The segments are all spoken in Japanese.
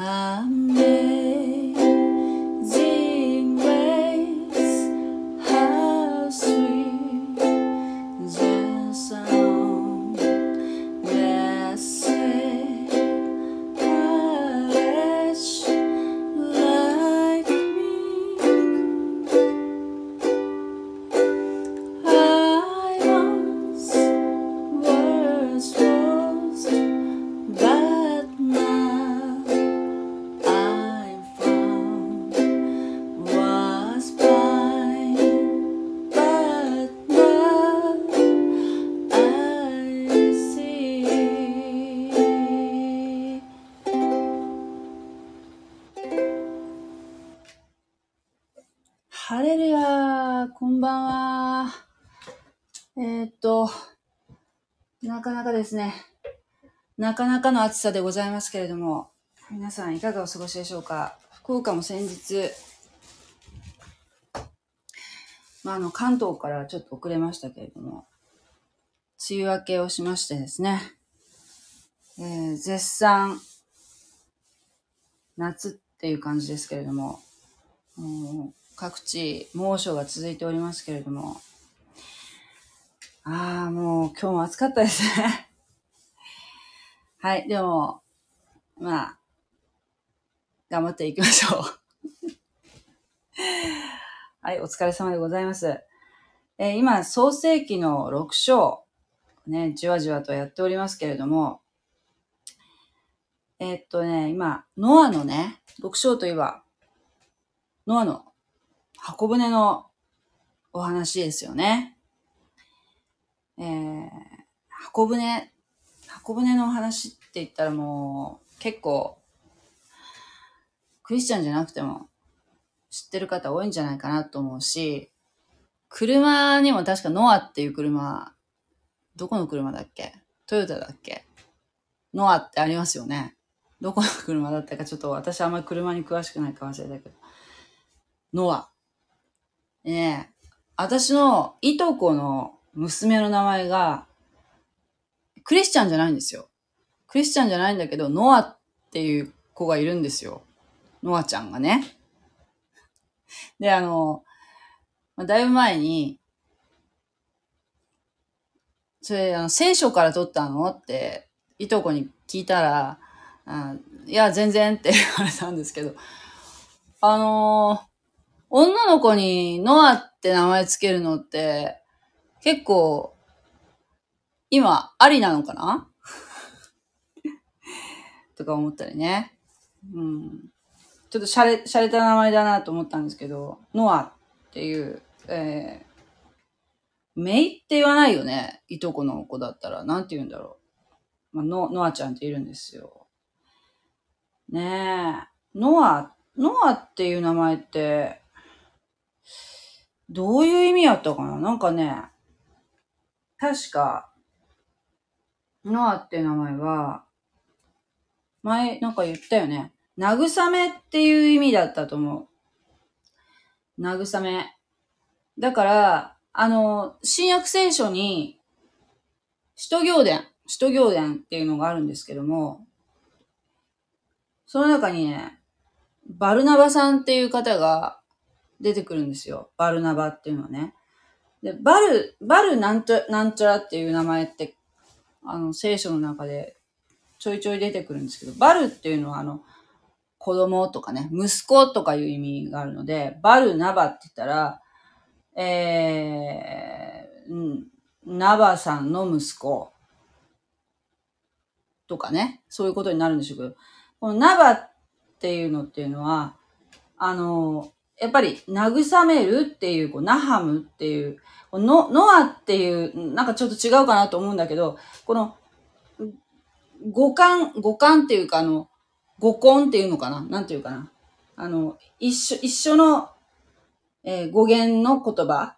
Amen. ですね、なかなかの暑さでございますけれども、皆さんいかがお過ごしでしょうか？福岡も先日、まあ、あの、関東からちょっと遅れましたけれども、梅雨明けをしましてですね、えー絶賛、夏っていう感じですけれども、も各地猛暑が続いておりますけれども、ああ、もう今日も暑かったですね。はい、でも、まあ、頑張っていきましょう。はい、お疲れ様でございます。えー今、創世記の6章、ね、じわじわとやっておりますけれども、えーっとね、今、ノアのね、6章といえば、ノアの箱舟のお話ですよね。えー、箱舟、箱舟の話って言ったらもう結構クリスチャンじゃなくても知ってる方多いんじゃないかなと思うし、車にも確かノアっていう車、どこの車だっけ？トヨタだっけ？ノアってありますよね。どこの車だったかちょっと私あんまり車に詳しくないか忘れたけど。ノア。ねえ、私のいとこの娘の名前が、クリスチャンじゃないんですよ。クリスチャンじゃないんだけど、ノアっていう子がいるんですよ。ノアちゃんがね。で、あの、まだいぶ前に、それ、あの、聖書から取ったのって、いとこに聞いたら、あいや、全然って 言われたんですけど、あのー女の子にノアって名前つけるのって、結構、今、ありなのかな？とか思ったりね。うん。ちょっと洒落、洒落た名前だなと思ったんですけど、ノアっていう、えー、メイって言わないよね？いとこの子だったら。なんて言うんだろう。まあ、ノ、ノアちゃんっているんですよ。ねえ。ノア、ノアっていう名前って、どういう意味やったかな？なんかね、確か、ノアって名前は、前、なんか言ったよね。慰めっていう意味だったと思う。慰め。だから、あの、新約聖書に、使徒行伝、使徒行伝っていうのがあるんですけども、その中にね、バルナバさんっていう方が出てくるんですよ。バルナバっていうのはね。で、バル、バルなんちゃ、なんちゃらっていう名前って、あの、聖書の中でちょいちょい出てくるんですけど、バルっていうのはあの、子供とかね、息子とかいう意味があるので、バルナバって言ったら、えー、ナバさんの息子とかね、そういうことになるんでしょうけど、このナバっていうのっていうのは、あの、やっぱり慰めるっていう、こうナハムっていう、ノアっていう、なんかちょっと違うかなと思うんだけど、この、五感、五感っていうか、あの、五根っていうのかな？なんていうかな？あの、一緒、一緒の、えー語源の言葉。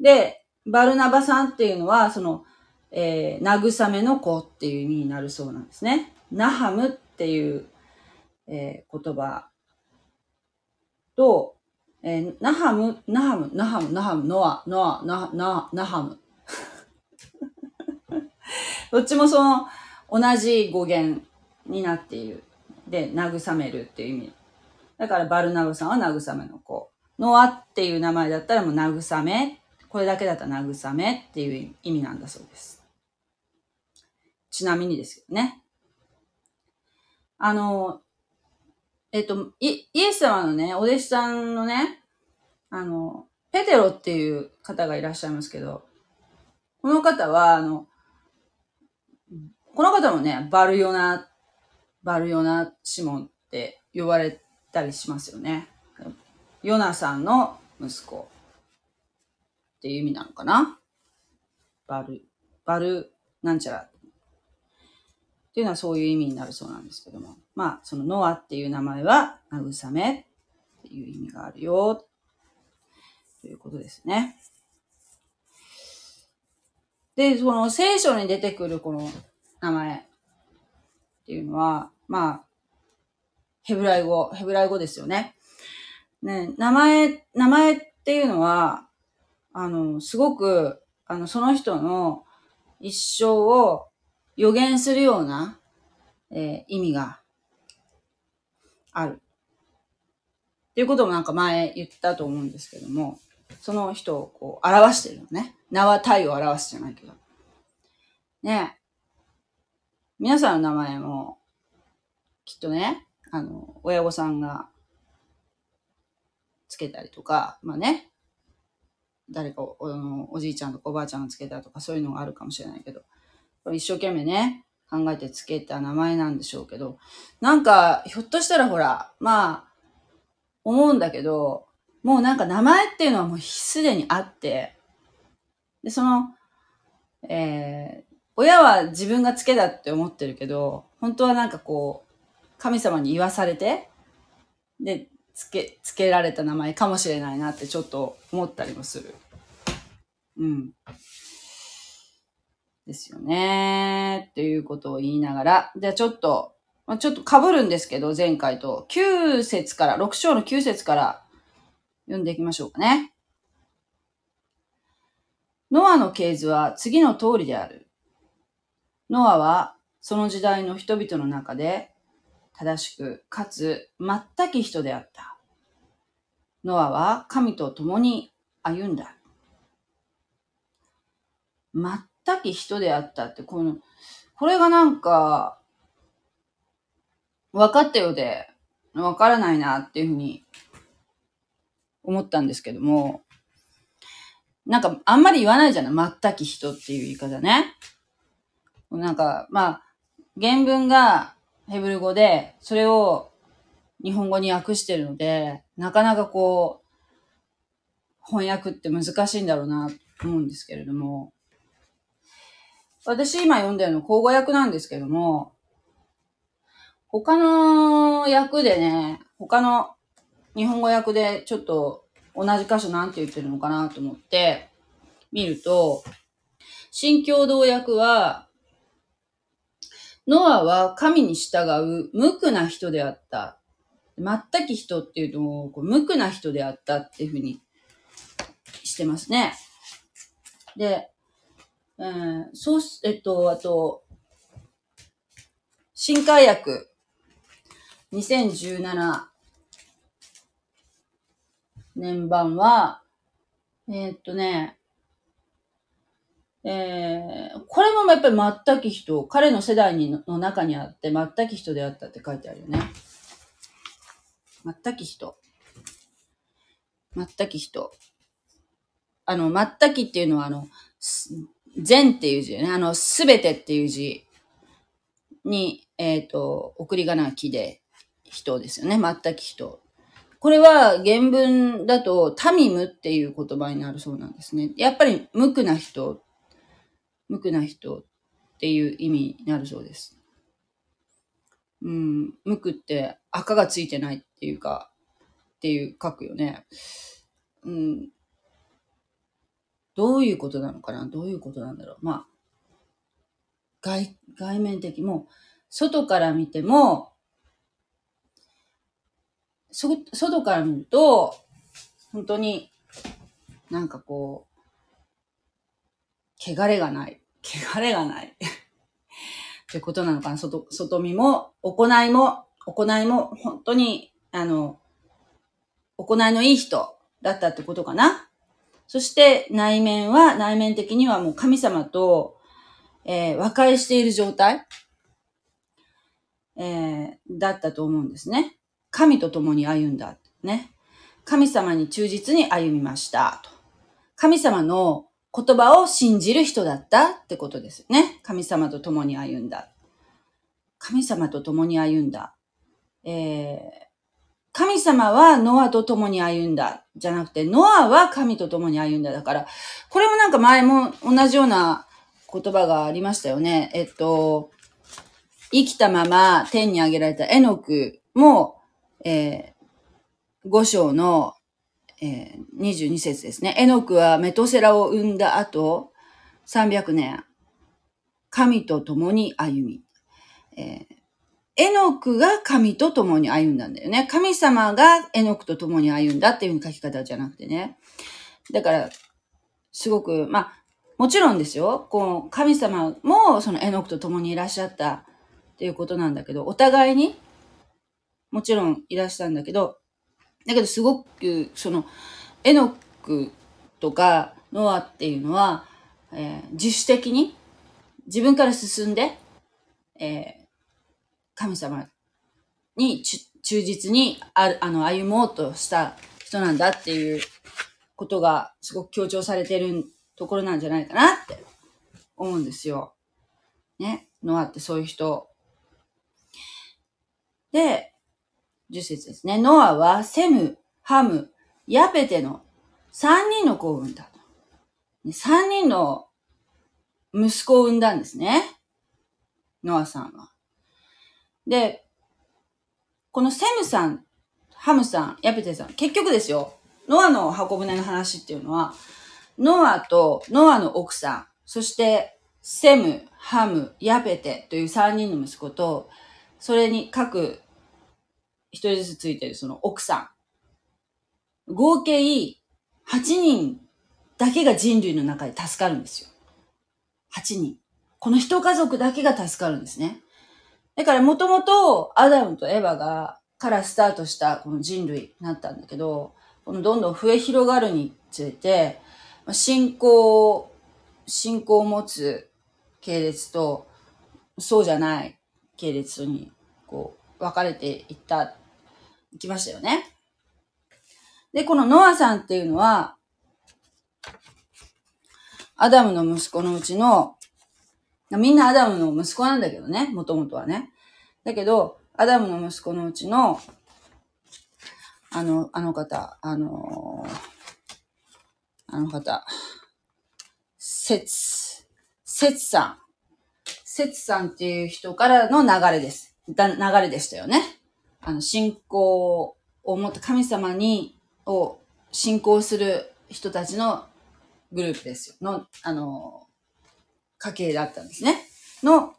で、バルナバさんっていうのは、その、えー慰めの子っていう意味になるそうなんですね。ナハムっていう、えー言葉と、えーナハム、ナハム、ナハム、ナハム、ノア、ノア、ナ、ナ、ナハム。どっちもその、同じ語源になっている。で、慰めるっていう意味。だからバルナブさんは慰めの子。ノアっていう名前だったらもう慰め。これだけだったら慰めっていう意味なんだそうです。ちなみにですけどね。あの、えっと、イエス様のね、お弟子さんのね、あの、ペテロっていう方がいらっしゃいますけど、この方は、あの、この方もね、バルヨナ、バルヨナシモンって呼ばれたりしますよね。ヨナさんの息子っていう意味なのかな？バル、バル、なんちゃらっていうのはそういう意味になるそうなんですけども。まあ、そのノアっていう名前は慰めっていう意味があるよということですね。で、その聖書に出てくるこの名前っていうのは、まあ、ヘブライ語、ヘブライ語ですよね。ね、名前、名前っていうのは、あの、すごく、あの、その人の一生を予言するような、えー、意味がある。っていうこともなんか前言ったと思うんですけども、その人をこう表してるのね。名は体を表すじゃないけど。ね皆さんの名前も、きっとね、あの、親御さんがつけたりとか、まあね、誰かおおおじいちゃんとかおばあちゃんがつけたとかそういうのがあるかもしれないけど、一生懸命ね、考えてつけた名前なんでしょうけど、なんか、ひょっとしたらほら、まあ、思うんだけど、もうなんか名前っていうのはもうすでにあって、で、その、えー、親は自分がつけたって思ってるけど、本当はなんかこう、神様に言わされて、で、つけ、つけられた名前かもしれないなってちょっと思ったりもする。うん。ですよね。っていうことを言いながら、じゃあちょっと、まあ、ちょっと被るんですけど、前回と。9節から、6章の9節から読んでいきましょうかね。ノアの系図は次の通りである。ノアはその時代の人々の中で正しくかつ全き人であった。ノアは神と共に歩んだ。全き人であったって、この、これがなんか、分かったようで、分からないなっていうふうに思ったんですけども、なんかあんまり言わないじゃない？全き人っていう言い方ね。なんか、まあ、原文がヘブル語で、それを日本語に訳してるので、なかなかこう、翻訳って難しいんだろうなと思うんですけれども、私今読んでるの口語訳なんですけども、他の訳でね、他の日本語訳でちょっと同じ箇所なんて言ってるのかなと思って見ると、新共同訳は、ノアは神に従う無垢な人であった。全き人っていうと、無垢な人であったっていうふうにしてますね。で、えー、そう、えっと、あと、新海訳2017年版は、えー、っとね、えー、これもやっぱり全き人、彼の世代にの中にあって全き人であったって書いてあるよね。全き人。全き人。あの、全きっていうのはあの、全っていう字ね。あの、すべてっていう字に、えっ、ー、と、送り仮名木で人ですよね。全き人。これは原文だとタミムっていう言葉になるそうなんですね。やっぱり無垢な人無垢な人っていう意味になるそうです。うん、無垢って赤がついてないっていうか、っていう書くよね。うん。どういうことなのかな？どういうことなんだろう？まあ、外、外面的も、外から見ても、そ、外から見ると、本当になんかこう、汚れがない。汚れがない。ってことなのかな？外、外見も、行いも、行いも本当に、あの、行いのいい人だったってことかな？そして内面は、内面的にはもう神様と、えー、和解している状態、えー、だったと思うんですね。神と共に歩んだ。ね。神様に忠実に歩みました。と。神様の言葉を信じる人だったってことですね。神様と共に歩んだ。神様と共に歩んだ。えー、神様はノアと共に歩んだ。じゃなくて、ノアは神と共に歩んだ。だから、これもなんか前も同じような言葉がありましたよね。えっと、生きたまま天に上げられたエノクも、えー、五章の、えー、22節ですね。エノクはメトセラを生んだ後、300年、神と共に歩み、えー、エノクが神と共に歩んだんだよね。神様がエノクと共に歩んだっていう書き方じゃなくてね。だから、すごく、まあ、もちろんですよ。この神様もそのエノクと共にいらっしゃったっていうことなんだけど、お互いにもちろんいらしたんだけど、だけどすごく、その、エノクとかノアっていうのは、えー、自主的に自分から進んで、えー、神様に忠実にああの歩もうとした人なんだっていうことがすごく強調されてるところなんじゃないかなって思うんですよ。ね？ノアってそういう人。で、10節ですね。ノアはセム、ハム、ヤペテの3人の子を産んだと。3人の息子を産んだんですね。ノアさんは。で、このセムさん、ハムさん、ヤペテさん、結局ですよ。ノアの箱舟の話っていうのは、ノアとノアの奥さん、そしてセム、ハム、ヤペテという3人の息子と、それに各一人ずつついてるその奥さん。合計8人だけが人類の中で助かるんですよ。8人。この一家族だけが助かるんですね。だからもともとアダムとエヴァが、からスタートしたこの人類になったんだけど、このどんどん増え広がるにつれて、信仰、信仰を持つ系列と、そうじゃない系列に、こう、分かれていった、いきましたよね。で、このノアさんっていうのは、アダムの息子のうちの、みんなアダムの息子なんだけどね、もともとはね。だけど、アダムの息子のうちの、あの、あの方、あのあの方、せつ、せつさん。せつさんっていう人からの流れです。だ流れでしたよね。あの、信仰を持った神様に、を信仰する人たちのグループですよ。の、あの、家系だったんですね。の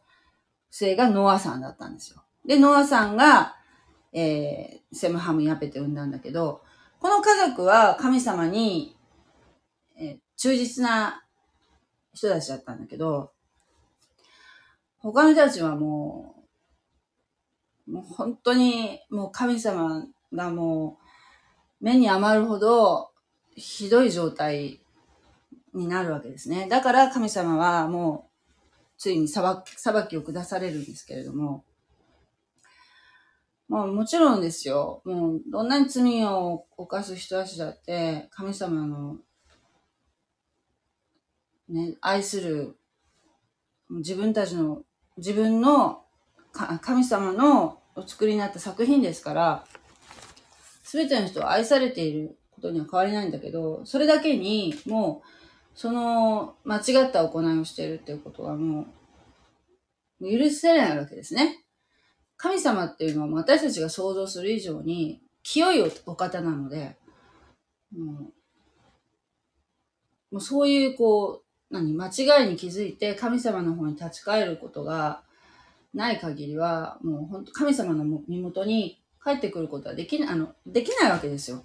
末がノアさんだったんですよ。で、ノアさんが、えー、セムハムヤペテ産んだんだけど、この家族は神様にえ忠実な人たちだったんだけど、他の人たちはもう、もう本当にもう神様がもう目に余るほどひどい状態になるわけですね。だから神様はもうついに裁裁きを下されるんですけれども、もうもちろんですよ。もうどんなに罪を犯す人たちだって神様のね、愛する自分たちの、自分の神様のお作りになった作品ですから、すべての人は愛されていることには変わりないんだけど、それだけにもう、その間違った行いをしているっていうことはもう、許せないわけですね。神様っていうのは私たちが想像する以上に清いお方なので、もうもうそういうこう、何、間違いに気づいて神様の方に立ち返ることがない限りは、もう本当神様の身元に帰ってくることはできない、あの、できないわけですよ。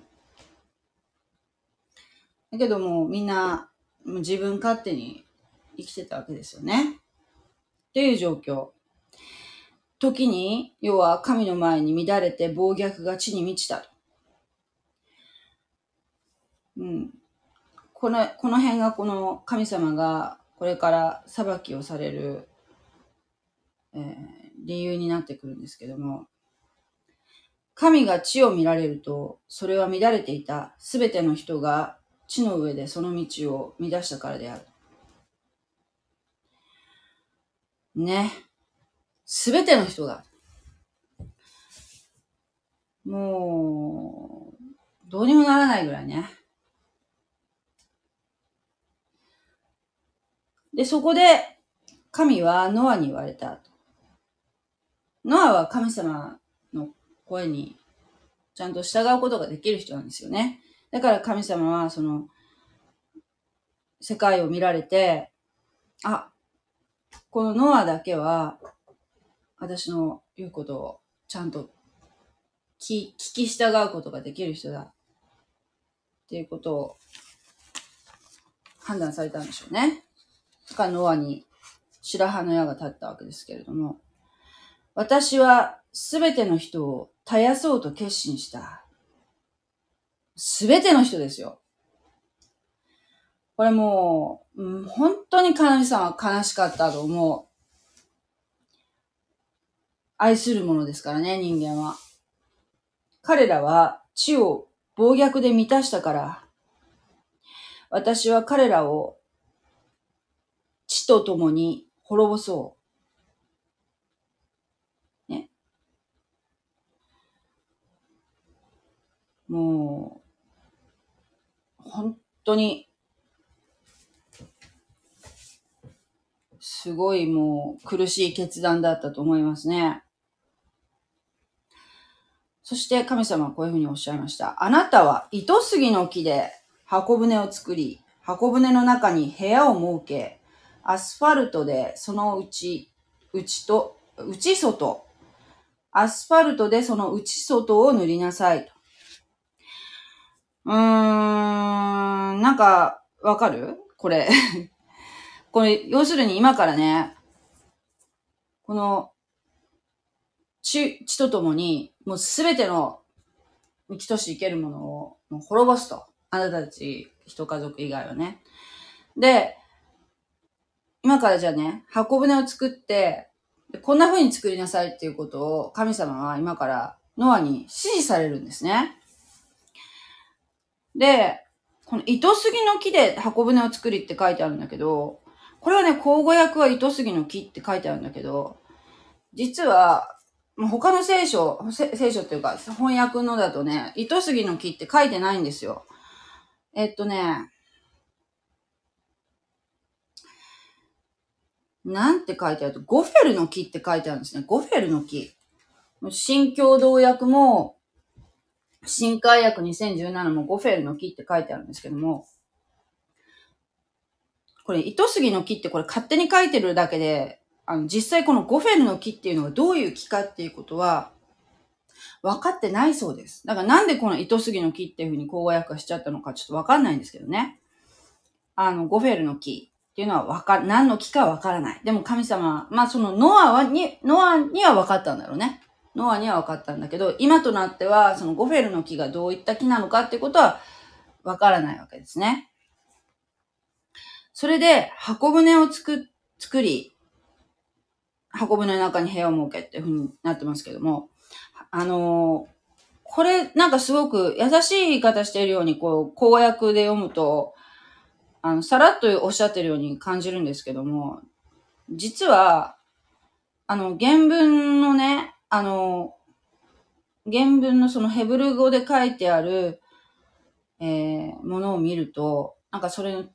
だけども、みんな、自分勝手に生きてたわけですよね。っていう状況。時に、要は神の前に乱れて暴虐が地に満ちたと。うん。この、この辺がこの神様がこれから裁きをされる、えー、理由になってくるんですけども、神が地を見られると、それは乱れていたすべての人が地の上でその道を乱したからである。ね。すべての人が。もう、どうにもならないぐらいね。で、そこで、神はノアに言われた。ノアは神様の声にちゃんと従うことができる人なんですよね。だから神様は、その、世界を見られて、あ、このノアだけは、私の言うことをちゃんと聞き従うことができる人だ。っていうことを判断されたんでしょうね。だからノアに白羽の矢が立ったわけですけれども、私はすべての人を絶やそうと決心した。すべての人ですよ。これもう、うん、本当に神様は悲しかったと思う。愛するものですからね、人間は。彼らは地を暴虐で満たしたから、私は彼らを地と共に滅ぼそう。ね。もう、本当にすごいもう苦しい決断だったと思いますね。そして神様はこういうふうにおっしゃいました。あなたは糸杉の木で箱舟を作り、箱舟の中に部屋を設け、アスファルトでその内、内と、内外、アスファルトでその内外を塗りなさいと。うーん、なんか、わかる？これ これ、要するに今からね、この、血、血とともに、もうすべての生きとし生けるものをもう滅ぼすと。あなたたち、一家族以外はね。で、今からじゃあね、箱舟を作って、こんな風に作りなさいっていうことを神様は今からノアに指示されるんですね。で、この糸杉の木で箱舟を作りって書いてあるんだけど、これはね、口語訳は糸杉の木って書いてあるんだけど、実は、他の聖書、聖書っていうか、翻訳のだとね、糸杉の木って書いてないんですよ。えっとね、なんて書いてあると、ゴフェルの木って書いてあるんですね。ゴフェルの木。新共同訳も、新海訳2017もゴフェルの木って書いてあるんですけども、これ、糸杉の木ってこれ勝手に書いてるだけで、あの、実際このゴフェルの木っていうのがどういう木かっていうことは、分かってないそうです。だからなんでこの糸杉の木っていうふうに口語訳しちゃったのかちょっと分かんないんですけどね。あの、ゴフェルの木っていうのは分か、何の木か分からない。でも神様、まあそのノアはに、ノアには分かったんだろうね。ノアには分かったんだけど、今となってはそのゴフェルの木がどういった木なのかってことは分からないわけですね。それで、箱舟を作、作り、箱舟の中に部屋を設けっていう風になってますけども、あのー、これ、なんかすごく優しい言い方しているように、こう、公約で読むと、あの、さらっとおっしゃってるように感じるんですけども、実は、あの、原文のね、あの、原文のそのヘブル語で書いてある、えー、ものを見ると、なんかそれの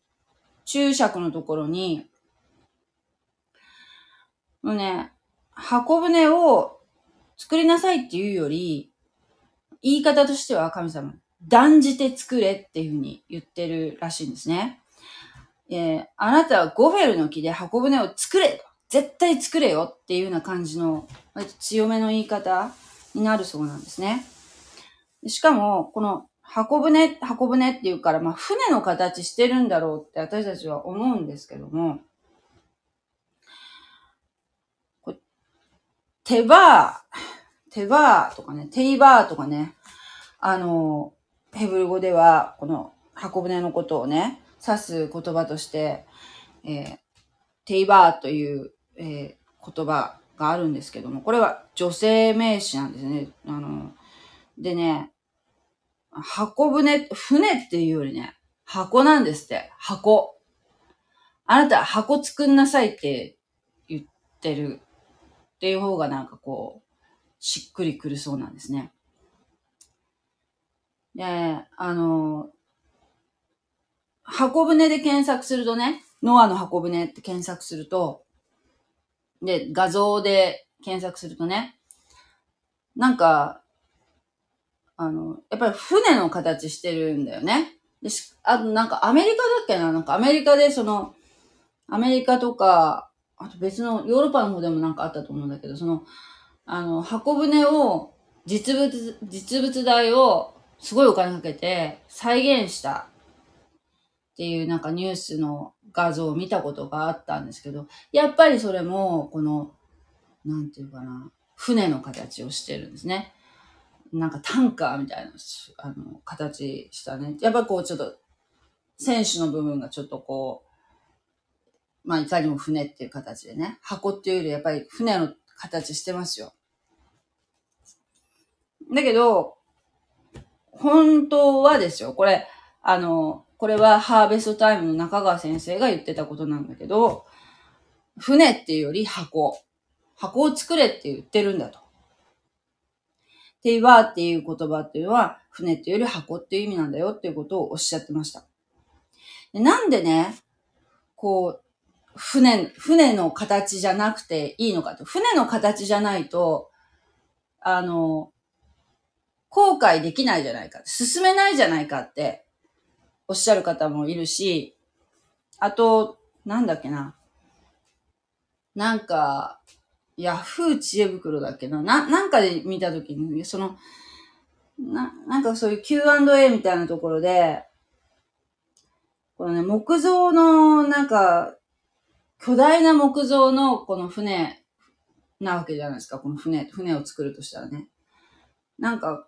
注釈のところに、もうね、箱舟を作りなさいっていうより、言い方としては神様、断じて作れっていうふうに言ってるらしいんですね。えー、あなたはゴフェルの木で箱舟を作れ絶対作れよっていうような感じの、強めの言い方になるそうなんですね。しかも、この箱舟、箱舟っていうから、まあ、船の形してるんだろうって私たちは思うんですけども、手バー、手バーとかね、テイバーとかね、あの、ヘブル語では、この箱舟のことをね、指す言葉として、えー、テイバーという、えー、言葉があるんですけども、これは女性名詞なんですね。あの、でね、箱舟、船っていうよりね、箱なんですって。箱。あなた箱作んなさいって言ってるっていう方がなんかこう、しっくりくるそうなんですね。で、あの、箱舟で検索するとね、ノアの箱舟って検索すると、で、画像で検索するとね、なんか、あの、やっぱり船の形してるんだよね。であとなんかアメリカだっけな？なんかアメリカでその、アメリカとか、あと別のヨーロッパの方でもなんかあったと思うんだけど、その、あの、箱舟を、実物、実物大をすごいお金かけて再現したっていうなんかニュースの画像を見たことがあったんですけど、やっぱりそれも、この、なんていうかな、船の形をしてるんですね。なんかタンカーみたいな、あの、形したね。やっぱこうちょっと、選手の部分がちょっとこう、まあいかにも船っていう形でね、箱っていうよりやっぱり船の形してますよ。だけど、本当はですよ、これ、あの、これはハーベストタイムの中川先生が言ってたことなんだけど、船っていうより箱。箱を作れって言ってるんだと。テイワーっていう言葉っていうのは、船っていうより箱っていう意味なんだよっていうことをおっしゃってました。でなんでね、こう、船、船の形じゃなくていいのかと。船の形じゃないと、あの、後悔できないじゃないか。進めないじゃないかっておっしゃる方もいるし、あと、なんだっけな。なんか、ヤフー知恵袋だっけな。な、なんかで見たときに、その、な、なんかそういう Q&A みたいなところで、このね、木造の、なんか、巨大な木造のこの船なわけじゃないですか。この船、船を作るとしたらね。なんか、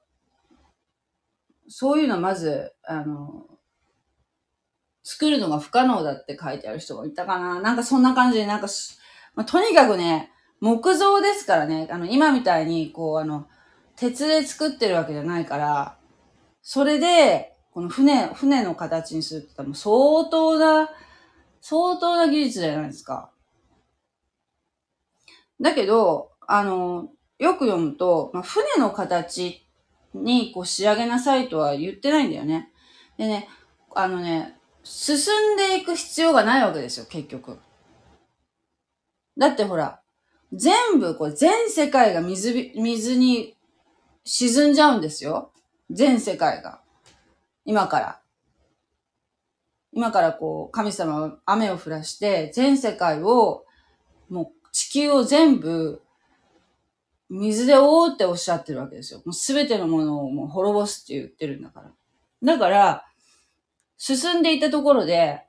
そういうのはまず、あの、作るのが不可能だって書いてある人がいたかな。なんかそんな感じで、なんか、まあ、とにかくね、木造ですからね、あの、今みたいに、こう、あの、鉄で作ってるわけじゃないから、それで、この船、船の形にするって言ったら相当な、相当な技術じゃないですか。だけど、あの、よく読むと、まあ、船の形にこう仕上げなさいとは言ってないんだよね。でね、あのね、進んでいく必要がないわけですよ、結局。だってほら、全部、これ全世界が水、水に沈んじゃうんですよ。全世界が。今から。今からこう、神様は雨を降らして、全世界を、もう地球を全部、水で覆うっておっしゃってるわけですよ。もうすべてのものをもう滅ぼすって言ってるんだから。だから、進んでいたところで、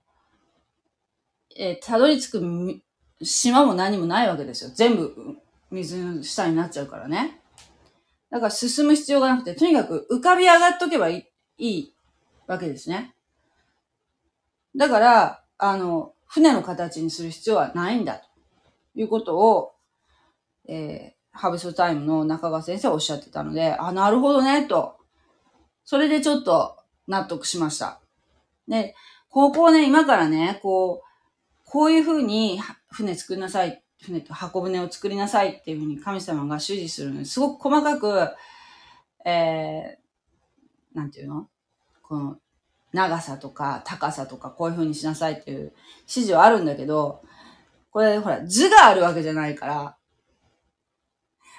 えー、たどり着く島も何もないわけですよ。全部水の下になっちゃうからね。だから進む必要がなくて、とにかく浮かび上がっとけばいいいいわけですね。だから、あの、船の形にする必要はないんだということを、えー、ハブスタイムの中川先生はおっしゃってたので、あ、なるほどね、と。それでちょっと納得しました。で、ここね、今からね、こう、こういう風に船作りなさい、船と箱舟を作りなさいっていう風に神様が指示するのに、すごく細かく、えー、なんていうの？この、長さとか高さとかこういう風にしなさいっていう指示はあるんだけど、これほら図があるわけじゃないから、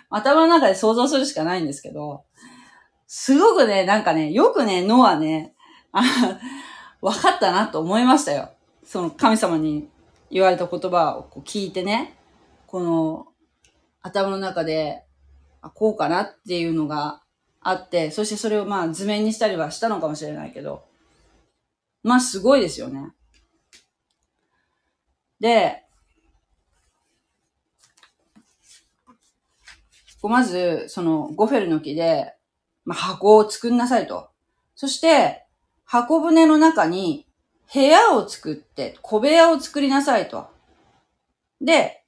頭の中で想像するしかないんですけど、すごくね、なんかね、よくね、ノアね、分かったなと思いましたよ。その神様に言われた言葉をこう聞いてね、この頭の中で、あ、こうかなっていうのがあって、そしてそれをまあ図面にしたりはしたのかもしれないけど、まあすごいですよね。で、こうまず、そのゴフェルの木で、まあ、箱を作んなさいと。そして、箱舟の中に部屋を作って、小部屋を作りなさいと。で、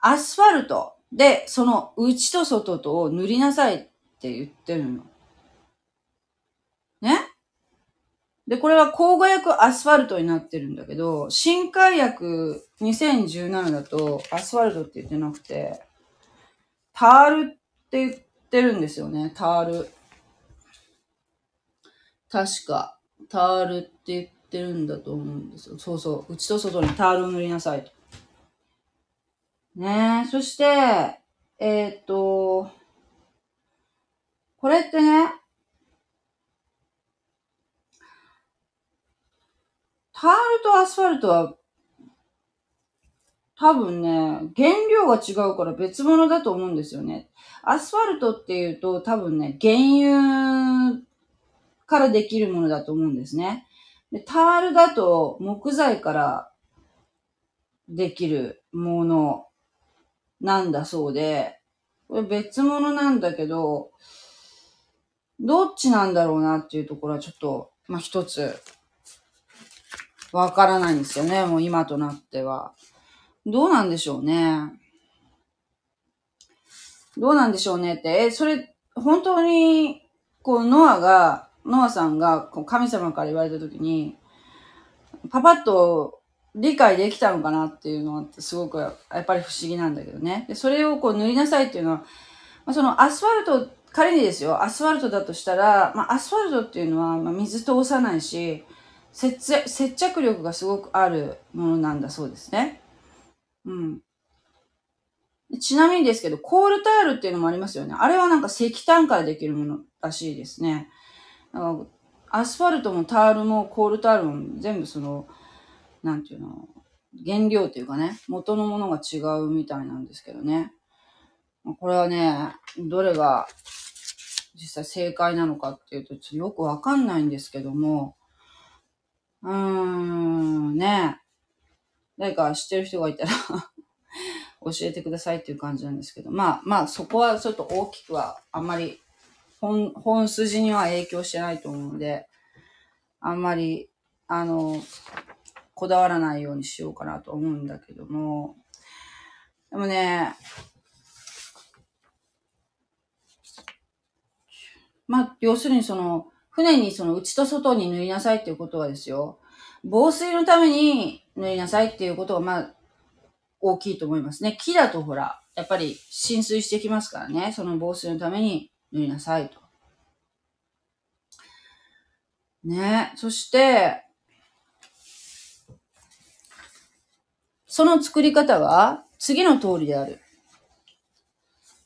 アスファルトで、その内と外とを塗りなさいって言ってるの。ね？で、これは交互薬アスファルトになってるんだけど、新海薬2017だとアスファルトって言ってなくて、タールって言ってるんですよね、タール。確か、タールって言ってるんだと思うんですよ。そうそう、内と外にタールを塗りなさいと。ねえ、そして、えーっと、これってね、タールとアスファルトは、多分ね、原料が違うから別物だと思うんですよね。アスファルトっていうと多分ね、原油からできるものだと思うんですね。で、タールだと木材からできるものなんだそうで、これ別物なんだけど、どっちなんだろうなっていうところはちょっと、まあ、一つ、わからないんですよね、もう今となっては。どうなんでしょうね。どうなんでしょうねって、え、それ、本当に、こう、ノアが、ノアさんが、こう神様から言われたときに、パパッと理解できたのかなっていうのは、すごく、やっぱり不思議なんだけどね。で、それをこう塗りなさいっていうのは、まあ、そのアスファルト、仮にですよ、アスファルトだとしたら、まあ、アスファルトっていうのは、ま、水通さないし、接着力がすごくあるものなんだそうですね。うん。ちなみにですけど、コールタールっていうのもありますよね。あれはなんか石炭からできるものらしいですね。だかアスファルトもタールもコールタールも全部その、なんていうの、原料っていうかね、元のものが違うみたいなんですけどね。これはね、どれが実際正解なのかっていうと、ちょっとよくわかんないんですけども、うーん、ね誰か知ってる人がいたら 教えてくださいっていう感じなんですけど、まあまあそこはちょっと大きくはあんまり本、本筋には影響してないと思うので、あんまり、あの、こだわらないようにしようかなと思うんだけども、でもね、まあ、要するにその、船にその内と外に塗りなさいっていうことはですよ、防水のために塗りなさいっていうことが、まあ、大きいと思いますね。木だとほら、やっぱり浸水してきますからね。その防水のために塗りなさいと。ね。そして、その作り方は次の通りである。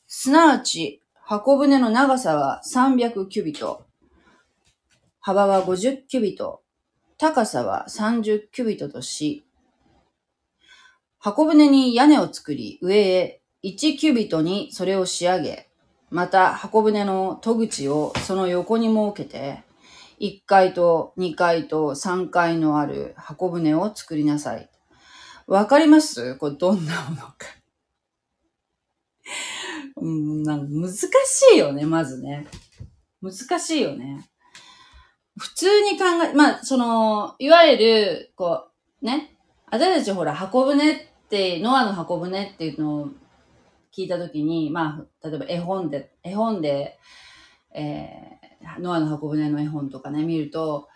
すなわち、箱舟の長さは300キュビト、幅は50キュビト、高さは30キュビトとし、箱舟に屋根を作り、上へ1キュビトにそれを仕上げ、また箱舟の戸口をその横に設けて、1階と2階と3階のある箱舟を作りなさい。わかります？これどんなものか。うん、なんか難しいよね、まずね。難しいよね。普通に考え、まあ、その、いわゆる、こう、ね、私たちほら、箱舟って、ノアの箱舟っていうのを聞いたときに、まあ、例えば絵本で、絵本で、えー、ノアの箱舟の絵本とかね、見ると、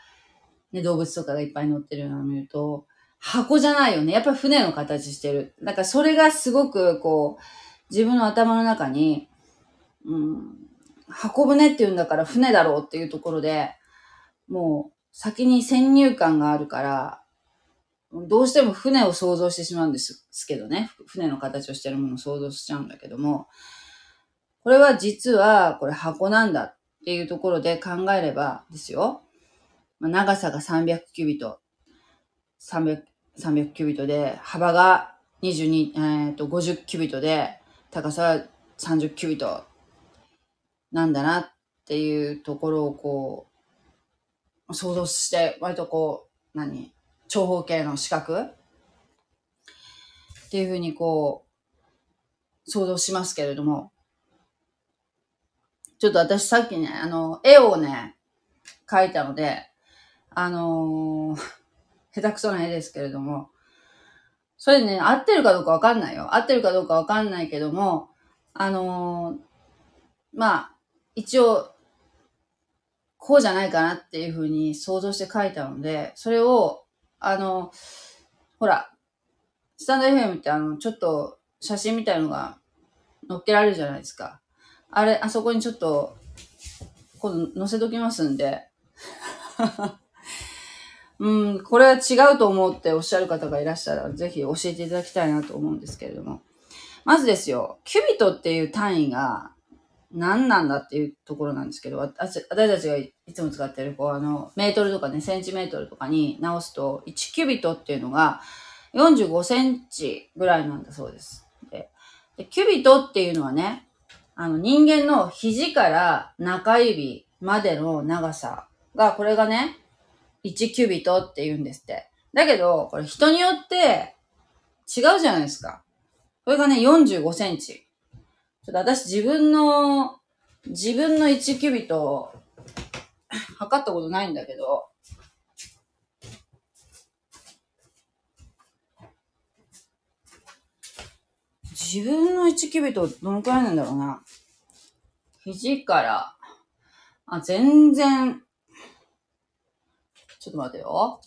ね、動物とかがいっぱい載ってるのを見ると、箱じゃないよね。やっぱり船の形してる。だかそれがすごく、こう、自分の頭の中に、うん、箱舟っていうんだから船だろうっていうところで、もう先に先入観があるから、どうしても船を想像してしまうんですけどね。船の形をしてるものを想像しちゃうんだけども、これは実はこれ箱なんだっていうところで考えればですよ。ま長さが300キュビト、300、300キュビトで、幅が22、えー、と50キュビトで、高さは30キュビトなんだなっていうところをこう、想像して、割とこう、何？長方形の四角？っていうふうにこう、想像しますけれども、ちょっと私さっきね、あの、絵をね、描いたので、あのー、下手くそな絵ですけれども、それね、合ってるかどうかわかんないよ。合ってるかどうかわかんないけども、あのー、まあ、一応、こうじゃないかなっていうふうに想像して書いたので、それを、あの、ほら、スタンド FM ってあの、ちょっと写真みたいのが載っけられるじゃないですか。あれ、あそこにちょっと、今度載せときますんで。うん、これは違うと思うっておっしゃる方がいらっしゃら、ぜひ教えていただきたいなと思うんですけれども。まずですよ、キュビトっていう単位が何なんだっていうところなんですけど、私私たちがいつも使ってる、こう、あの、メートルとかね、センチメートルとかに直すと、1キュビットっていうのが45センチぐらいなんだそうです。で、でキュビットっていうのはね、あの、人間の肘から中指までの長さが、これがね、1キュビットって言うんですって。だけど、これ人によって違うじゃないですか。これがね、45センチ。ちょっと私自分の、自分の1キュビト測ったことないんだけど、自分の1キュビトどのくらいなんだろうな。肘から、あ、全然、ちょっと待てよ。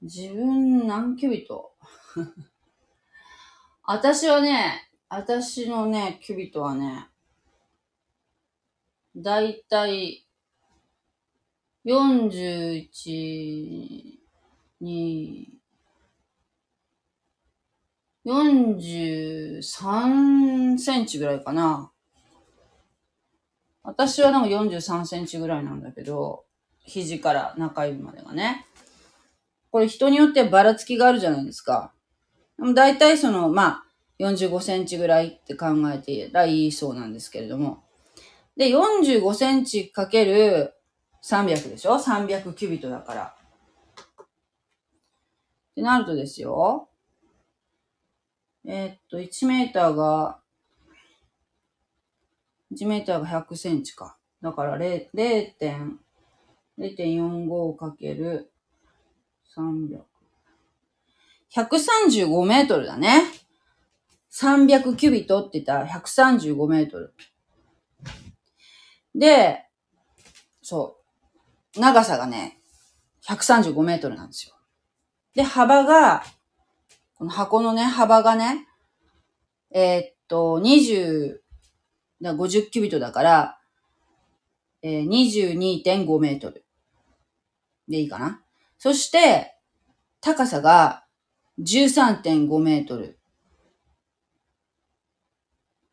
自分何キュビト？私はね、私のね、キュビトはね、だいたい41、2、43センチぐらいかな。私はなんか43センチぐらいなんだけど、肘から中指までがね。これ人によってばらつきがあるじゃないですか。でも大体その、まあ、45センチぐらいって考えてらいいそうなんですけれども。で、45センチかける300でしょ ?300 キュビットだから。ってなるとですよ。えー、っと、1メーターが、1メーターが100センチか。だから0.45かける300。135メートルだね。300キュビットって言ったら135メートル。で、そう。長さがね、135メートルなんですよ。で、幅が、この箱のね、幅がね、えー、っと、20、50キュビットだから、えー、22.5メートル。でいいかなそして、高さが13.5メートル。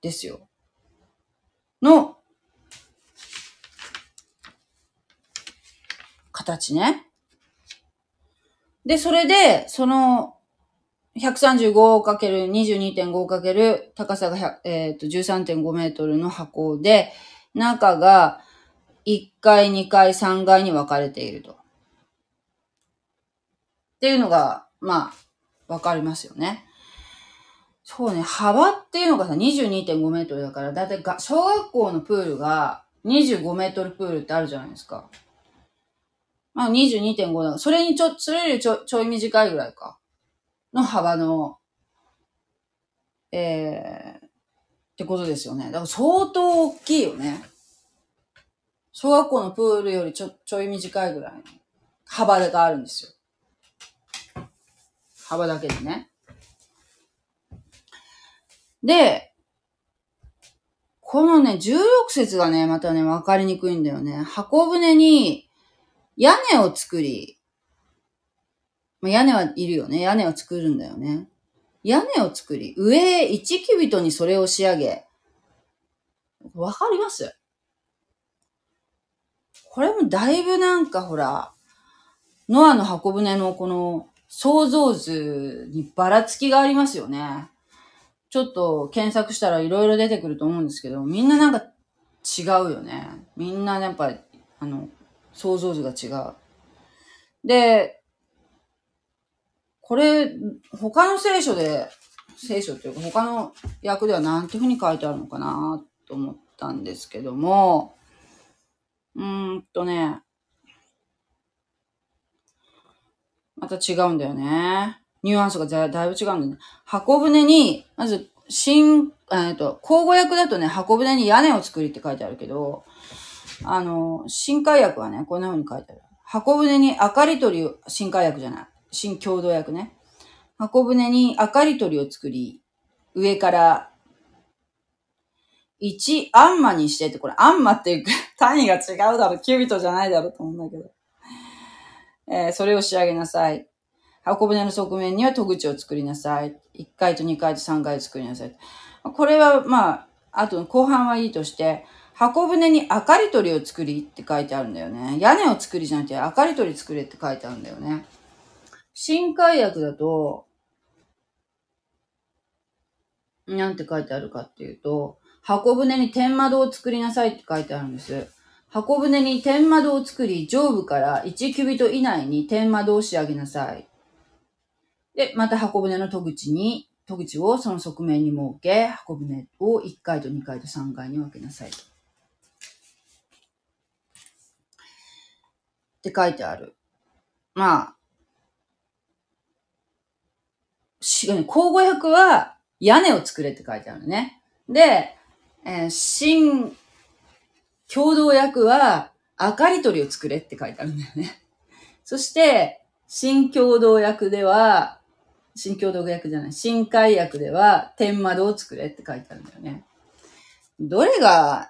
ですよ。の、形ね。で、それで、その、135×22.5× 高さが、え、ー、と13.5メートルの箱で、中が1階、2階、3階に分かれていると。っていうのが、まあ、わかりますよね。そうね、幅っていうのがさ、22.5メートルだから、だいたいが、小学校のプールが25メートルプールってあるじゃないですか。まあ22.5だ。それにちょ、それよりちょ、ちょい短いぐらいか。の幅の、えー、ってことですよね。だから相当大きいよね。小学校のプールよりちょ、ちょい短いぐらいの幅があるんですよ。幅だけでね。で、このね、16節がね、またね、わかりにくいんだよね。箱舟に屋根を作り、まあ、屋根はいるよね。屋根を作るんだよね。屋根を作り、上へ1キュビトにそれを仕上げ。わかります？これもだいぶなんかほら、ノアの箱舟のこの想像図にばらつきがありますよね。ちょっと検索したらいろいろ出てくると思うんですけど、みんななんか違うよね。みんなやっぱり、あの、想像図が違う。で、これ、他の聖書で、聖書っていうか他の訳では何ていうふうに書いてあるのかなと思ったんですけども、うーんとね、また違うんだよね。ニュアンスがだだいぶ違うんだね。箱舟に、まず、新、えっと、口語訳だとね、箱舟に屋根を作りって書いてあるけど、あの、新海訳はね、こんな風に書いてある。箱舟に明かり取りを、新海訳じゃない。新共同訳ね。箱舟に明かり取りを作り、上から、1アンマにしてって、これアンマっていう 単位が違うだろ、キュビトじゃないだろうと思うんだけど。えーそれを仕上げなさい。箱舟の側面には戸口を作りなさい。1回と2回と3回作りなさい。これは、まあ、あと後半はいいとして、箱舟に明かり取りを作りって書いてあるんだよね。屋根を作りじゃなくて明かり取り作れって書いてあるんだよね。新海訳だと、なんて書いてあるかっていうと、箱舟に天窓を作りなさいって書いてあるんです。箱舟に天窓を作り、上部から1キュビト以内に天窓を仕上げなさい。で、また箱舟の戸口に、戸口をその側面に設け、箱舟を1回と2回と3回に分けなさい。って書いてある。まあ、し、口語訳は屋根を作れって書いてあるね。で、えー新共同訳は明かり取りを作れって書いてあるんだよね。そして、新共同訳では、新共同訳じゃない、新海訳では天窓を作れって書いてあるんだよね。どれが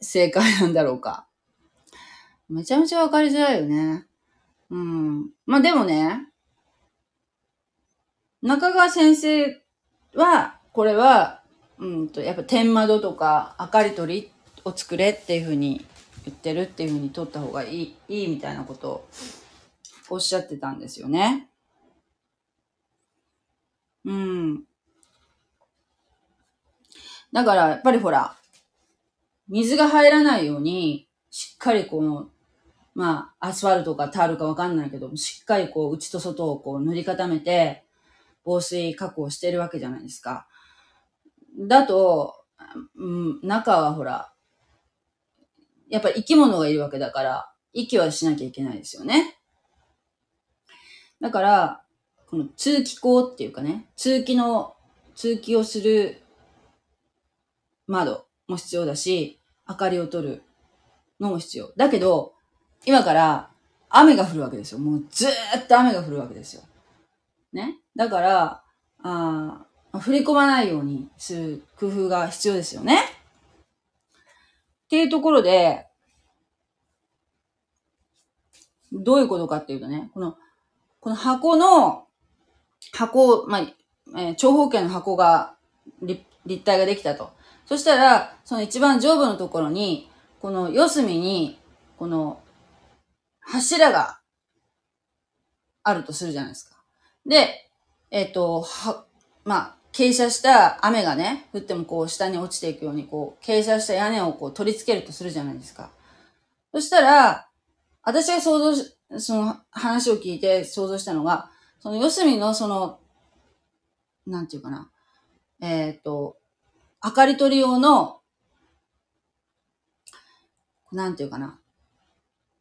正解なんだろうか。めちゃめちゃわかりづらいよね。うん。まあでもね、中川先生は、これは、うんと、やっぱ天窓とか明かり取りを作れっていうふうに言ってるっていうふうに取った方がいい、いいみたいなことをおっしゃってたんですよね。うん。だから、やっぱりほら、水が入らないように、しっかりこの、まあ、アスファルトかタールかわかんないけど、しっかりこう、内と外をこう塗り固めて、防水確保してるわけじゃないですか。だと、うん、中はほら、やっぱり生き物がいるわけだから、息はしなきゃいけないですよね。だから、この通気口っていうかね、通気の、通気をする窓も必要だし、明かりを取るのも必要。だけど、今から雨が降るわけですよ。もうずーっと雨が降るわけですよ。ね？だから、あー降り込まないようにする工夫が必要ですよね。っていうところで、どういうことかっていうとね、この、この箱の、箱、まあ、えー長方形の箱が、立立体ができたと。そしたら、その一番上部のところに、この四隅に、この、柱があるとするじゃないですか。で、えっ、と、は、まあ、傾斜した雨がね、降ってもこう下に落ちていくように、こう、傾斜した屋根をこう取り付けるとするじゃないですか。そしたら、私が想像し、その話を聞いて想像したのが、その四隅のその、なんていうかな、えっ、と、明かり取り用の、なんていうかな、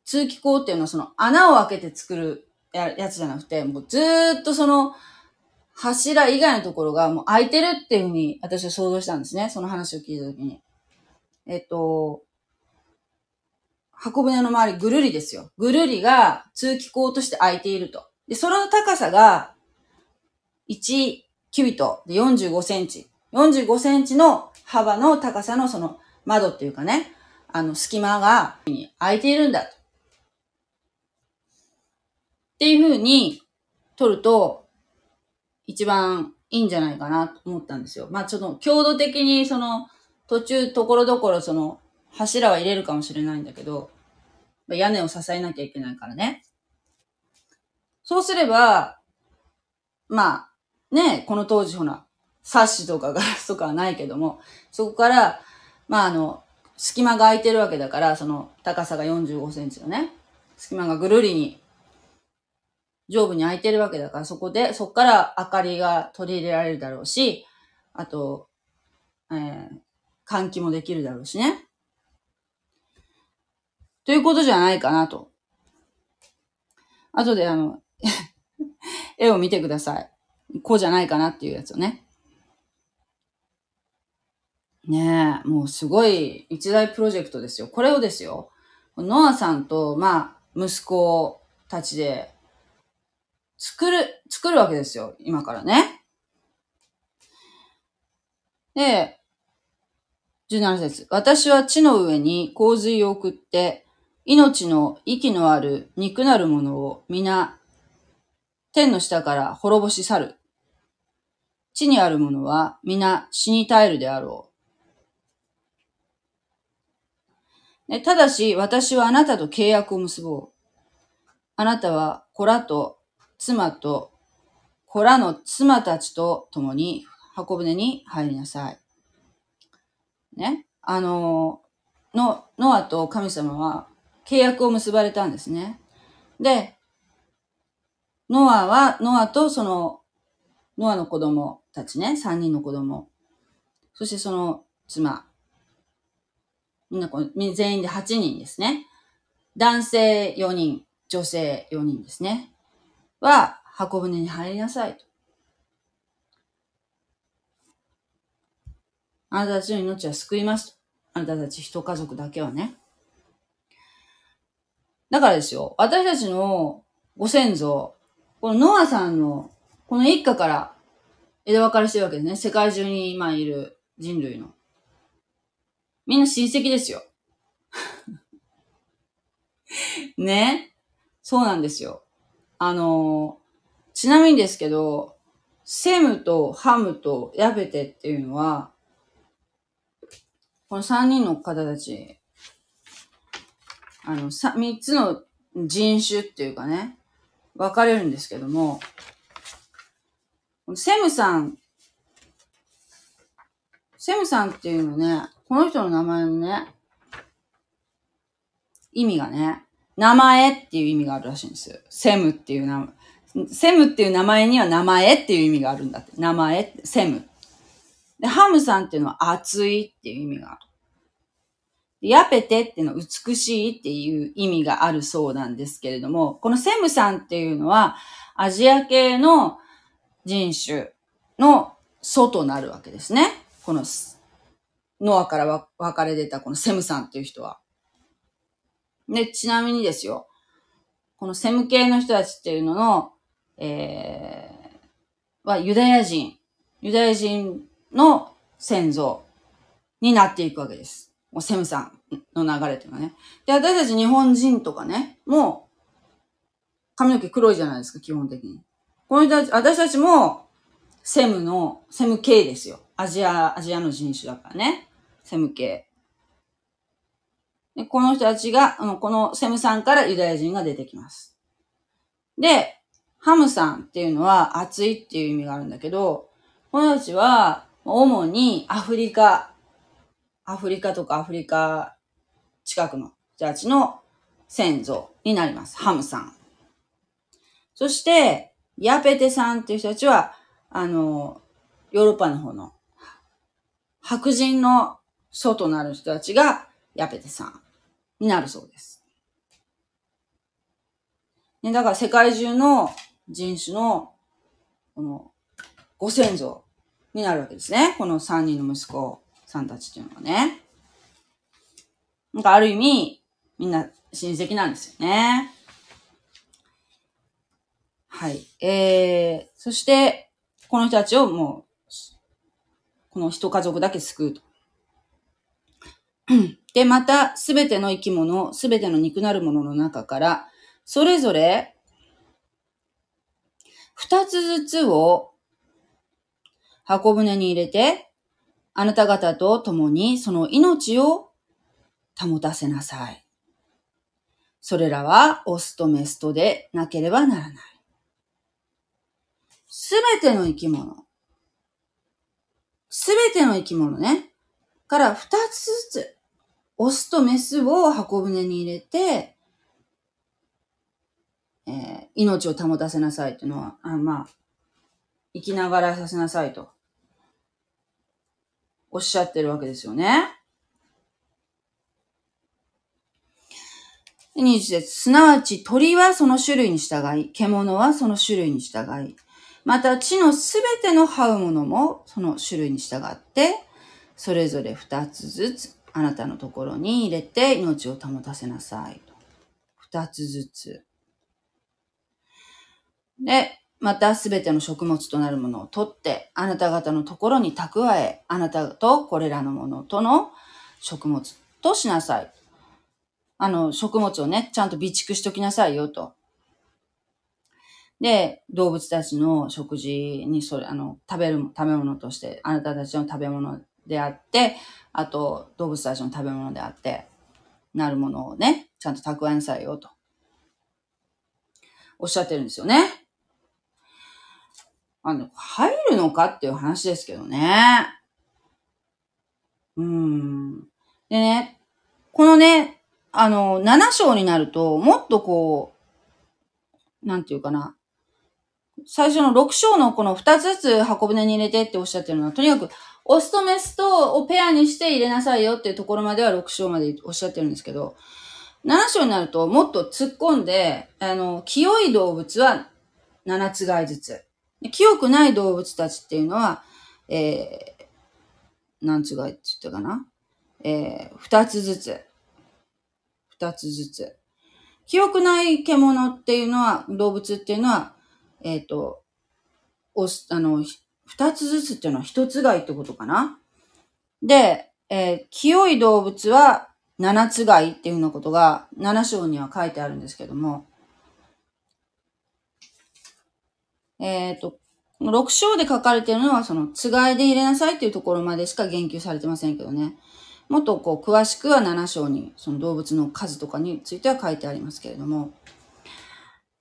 通気口っていうのはその穴を開けて作るややつじゃなくて、もうずーっとその柱以外のところがもう開いてるっていうふうに私は想像したんですね。その話を聞いたときに。えっと、箱舟の周りぐるりですよ。ぐるりが通気口として開いていると。で、その高さが1キュビトで45センチ。45センチの幅の高さのその窓っていうかね、あの隙間が開いているんだと。っていう風に取ると一番いいんじゃないかなと思ったんですよ。まあちょっと強度的にその途中ところどころその柱は入れるかもしれないんだけど、屋根を支えなきゃいけないからね。そうすれば、まあね、この当時ほら、サッシとかガラスとかはないけども、そこから、まああの、隙間が空いてるわけだから、その高さが45センチのね、隙間がぐるりに上部に空いてるわけだから、そこで、そこから明かりが取り入れられるだろうし、あと、えー換気もできるだろうしね。ということじゃないかなと。後であの、絵を見てください。こうじゃないかなっていうやつをね。ねえ、もうすごい一大プロジェクトですよ。これをですよ。ノアさんと、まあ、息子たちで作る、作るわけですよ。今からね。で、17節私は地の上に洪水を送って、命の息のある肉なるものを皆、天の下から滅ぼし去る。地にあるものは皆死に絶えるであろう。ただし、私はあなたと契約を結ぼう。あなたは子らと妻と子らの妻たちと共に箱舟に入りなさい。ね。あの、の、ノアと神様は契約を結ばれたんですね。で、ノアは、ノアとその、ノアの子供たちね、三人の子供。そしてその妻。みんなこう、全員で8人ですね。男性4人、女性4人ですね。は、箱舟に入りなさいと。あなたたちの命は救いますと。あなたたち一家族だけはね。だからですよ、私たちのご先祖、このノアさんの、この一家から枝分かれしてるわけですね。世界中に今いる人類の。みんな親戚ですよ。ね。そうなんですよ。あの、ちなみにですけど、セムとハムとヤベテっていうのは、この三人の方たち、あの、三つの人種っていうかね、分かれるんですけども、セムさん、セムさんっていうのね、この人の名前のね、意味がね、名前っていう意味があるらしいんですよ。セムっていう名前。セムっていう名前には名前っていう意味があるんだって。名前セム。で、ハムさんっていうのは熱いっていう意味がある。ヤペテっての美しいっていう意味があるそうなんですけれども、このセムさんっていうのはアジア系の人種の祖となるわけですね。このノアから分かれ出たこのセムさんっていう人は。で、ちなみにですよ、このセム系の人たちっていうのの、えー、はユダヤ人、ユダヤ人の先祖になっていくわけです。もうセムさんの流れっていうのはね。で、私たち日本人とかね、もう、髪の毛黒いじゃないですか、基本的に。この人たち、私たちも、セムの、セム系ですよ。アジア、アジアの人種だからね。セム系。で、この人たちが、あのこのセムさんからユダヤ人が出てきます。で、ハムさんっていうのは熱いっていう意味があるんだけど、この人たちは、主にアフリカアフリカとかアフリカ近くの人たちの先祖になります。ハムさん。そして、ヤペテさんっていう人たちは、あの、ヨーロッパの方の白人の祖となる人たちがヤペテさんになるそうです。ね、だから世界中の人種の、この、ご先祖になるわけですね。この三人の息子さんたちっていうのはね。なんかある意味、みんな親戚なんですよね。はい。えー、そして、この人たちをもう、この一家族だけ救うと。で、また、すべての生き物、すべての肉なるものの中から、それぞれ、二つずつを箱舟に入れて、あなた方と共にその命を保たせなさい。それらはオスとメスとでなければならない。すべての生き物。すべての生き物ね。から二つずつ、オスとメスを箱舟に入れて、えー、命を保たせなさいっていうのは、あまあ、生きながらさせなさいと。おっしゃってるわけですよね。21節すなわち鳥はその種類に従い、獣はその種類に従い、また地のすべての這うものもその種類に従って、それぞれ二つずつあなたのところに入れて命を保たせなさい。二つずつ。で、またすべての食物となるものを取って、あなた方のところに蓄え、あなたとこれらのものとの食物としなさい。あの、食物をね、ちゃんと備蓄しときなさいよと。で、動物たちの食事に、それ、あの、食べる、食べ物として、あなたたちの食べ物であって、あと、動物たちの食べ物であって、なるものをね、ちゃんと蓄えなさいよと。おっしゃってるんですよね。あの、入るのかっていう話ですけどね。うん。でね、このね、あの、7章になると、もっとこう、なんていうかな。最初の6章のこの2つずつ箱舟に入れてっておっしゃってるのは、とにかく、オスとメスとをペアにして入れなさいよっていうところまでは6章までおっしゃってるんですけど、7章になるともっと突っ込んで、あの、清い動物は7つがいずつ。清くない動物たちっていうのは、えー、何つがいって言ったかな？えー、2つずつ。二つずつ。清くない獣っていうのは、動物っていうのは、えっ、ー、と、おあの、二つずつっていうのは一つがいってことかな？で、えー、清い動物は七つがいっていうようなことが七章には書いてあるんですけども、えっ、ー、と、この六章で書かれているのはそのつがいで入れなさいっていうところまでしか言及されてませんけどね。もっとこう詳しくは7章にその動物の数とかについては書いてありますけれども、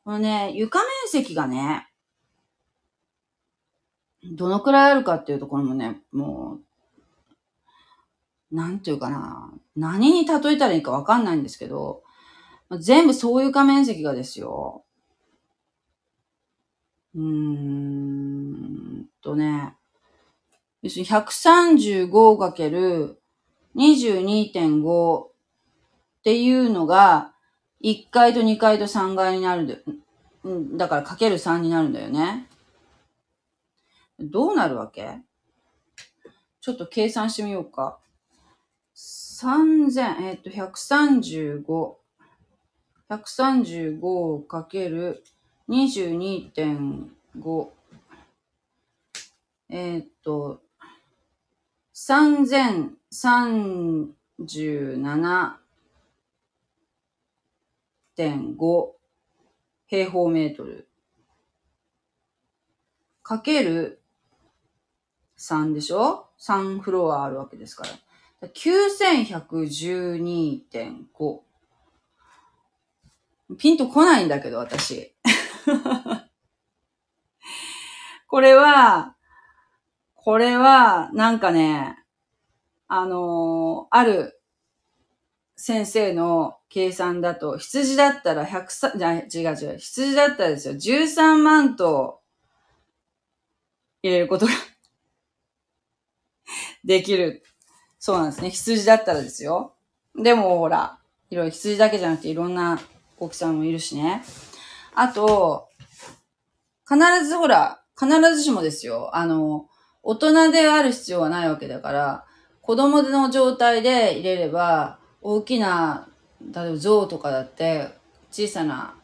このね、床面積がね、どのくらいあるかっていうところもね、もう、なんていうかな、何に例えたらいいかわかんないんですけど、全部そういう床面積がですよ。うーんとね、要するに 135× 22.5っていうのが、1階と2階と3階になるんだ。だからかける3になるんだよね。どうなるわけ？ちょっと計算してみようか。3000、えっ、と、135。135かける22.5。えっ、と、3037.5平方メートル。かける3でしょ ?3 フロアあるわけですから。9112.5。ピンとこないんだけど、私。これは、これは、なんかね、あのー、ある先生の計算だと、羊だったら100、違う違う、羊だったらですよ、13万頭入れることが できる。そうなんですね。羊だったらですよ。でも、ほら、いろいろ羊だけじゃなくていろんな大きさもいるしね。あと、必ずほら、必ずしもですよ。あの、大人である必要はないわけだから、子供の状態で入れれば、大きな、例えば像とかだって、小さな、